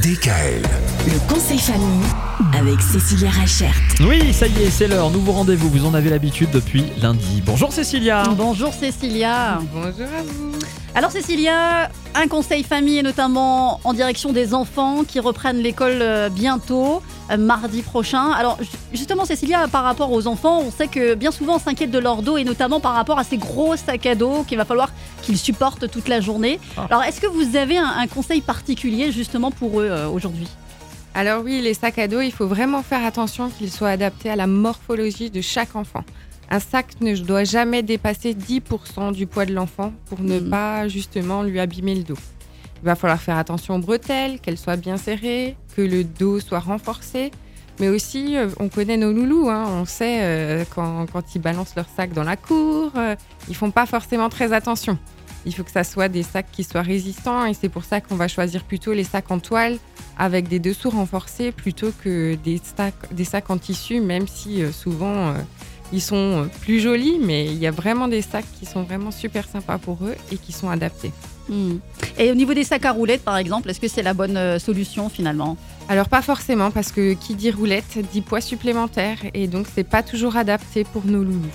DKL. Le conseil famille avec Cécilia Rachert. Oui, ça y est, c'est l'heure. Nouveau rendez-vous. Vous en avez l'habitude depuis lundi. Bonjour Cécilia. Bonjour Cécilia. Bonjour à vous. Alors Cécilia, un conseil famille et notamment en direction des enfants qui reprennent l'école euh, bientôt, euh, mardi prochain. Alors ju- justement Cécilia, par rapport aux enfants, on sait que bien souvent on s'inquiète de leur dos et notamment par rapport à ces gros sacs à dos qu'il va falloir qu'ils supportent toute la journée. Ah. Alors est-ce que vous avez un, un conseil particulier justement pour eux euh, aujourd'hui? Alors oui, les sacs à dos, il faut vraiment faire attention qu'ils soient adaptés à la morphologie de chaque enfant. Un sac ne doit jamais dépasser 10% du poids de l'enfant pour ne Mhm. pas justement lui abîmer le dos. Il va falloir faire attention aux bretelles, qu'elles soient bien serrées, que le dos soit renforcé. Mais aussi, euh, on connaît nos loulous, hein, on sait euh, quand, quand ils balancent leur sac dans la cour, euh, ils font pas forcément très attention. Il faut que ça soit des sacs qui soient résistants et c'est pour ça qu'on va choisir plutôt les sacs en toile avec des dessous renforcés plutôt que des sacs, des sacs en tissu, même si euh, souvent euh, ils sont euh, plus jolis, mais il y a vraiment des sacs qui sont vraiment super sympas pour eux et qui sont adaptés. Hmm. Et au niveau des sacs à roulettes par exemple, est-ce que c'est la bonne solution finalement? Alors pas forcément parce que qui dit roulette dit poids supplémentaire et donc c'est pas toujours adapté pour nos loulous.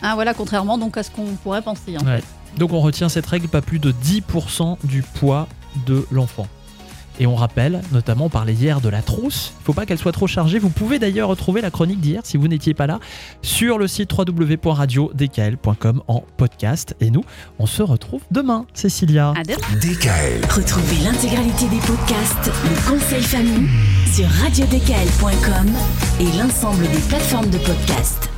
Ah voilà, contrairement donc à ce qu'on pourrait penser. hein. Ouais. Donc on retient cette règle, pas plus de 10% du poids de l'enfant. Et on rappelle, notamment on parlait hier de la trousse, il faut pas qu'elle soit trop chargée. Vous pouvez d'ailleurs retrouver la chronique d'hier si vous n'étiez pas là sur le site www.radiodkl.com en podcast. Et nous, on se retrouve demain, Cécilia. À demain. DKL. Retrouvez l'intégralité des podcasts Le conseil famille sur radiodkl.com et l'ensemble des plateformes de podcast.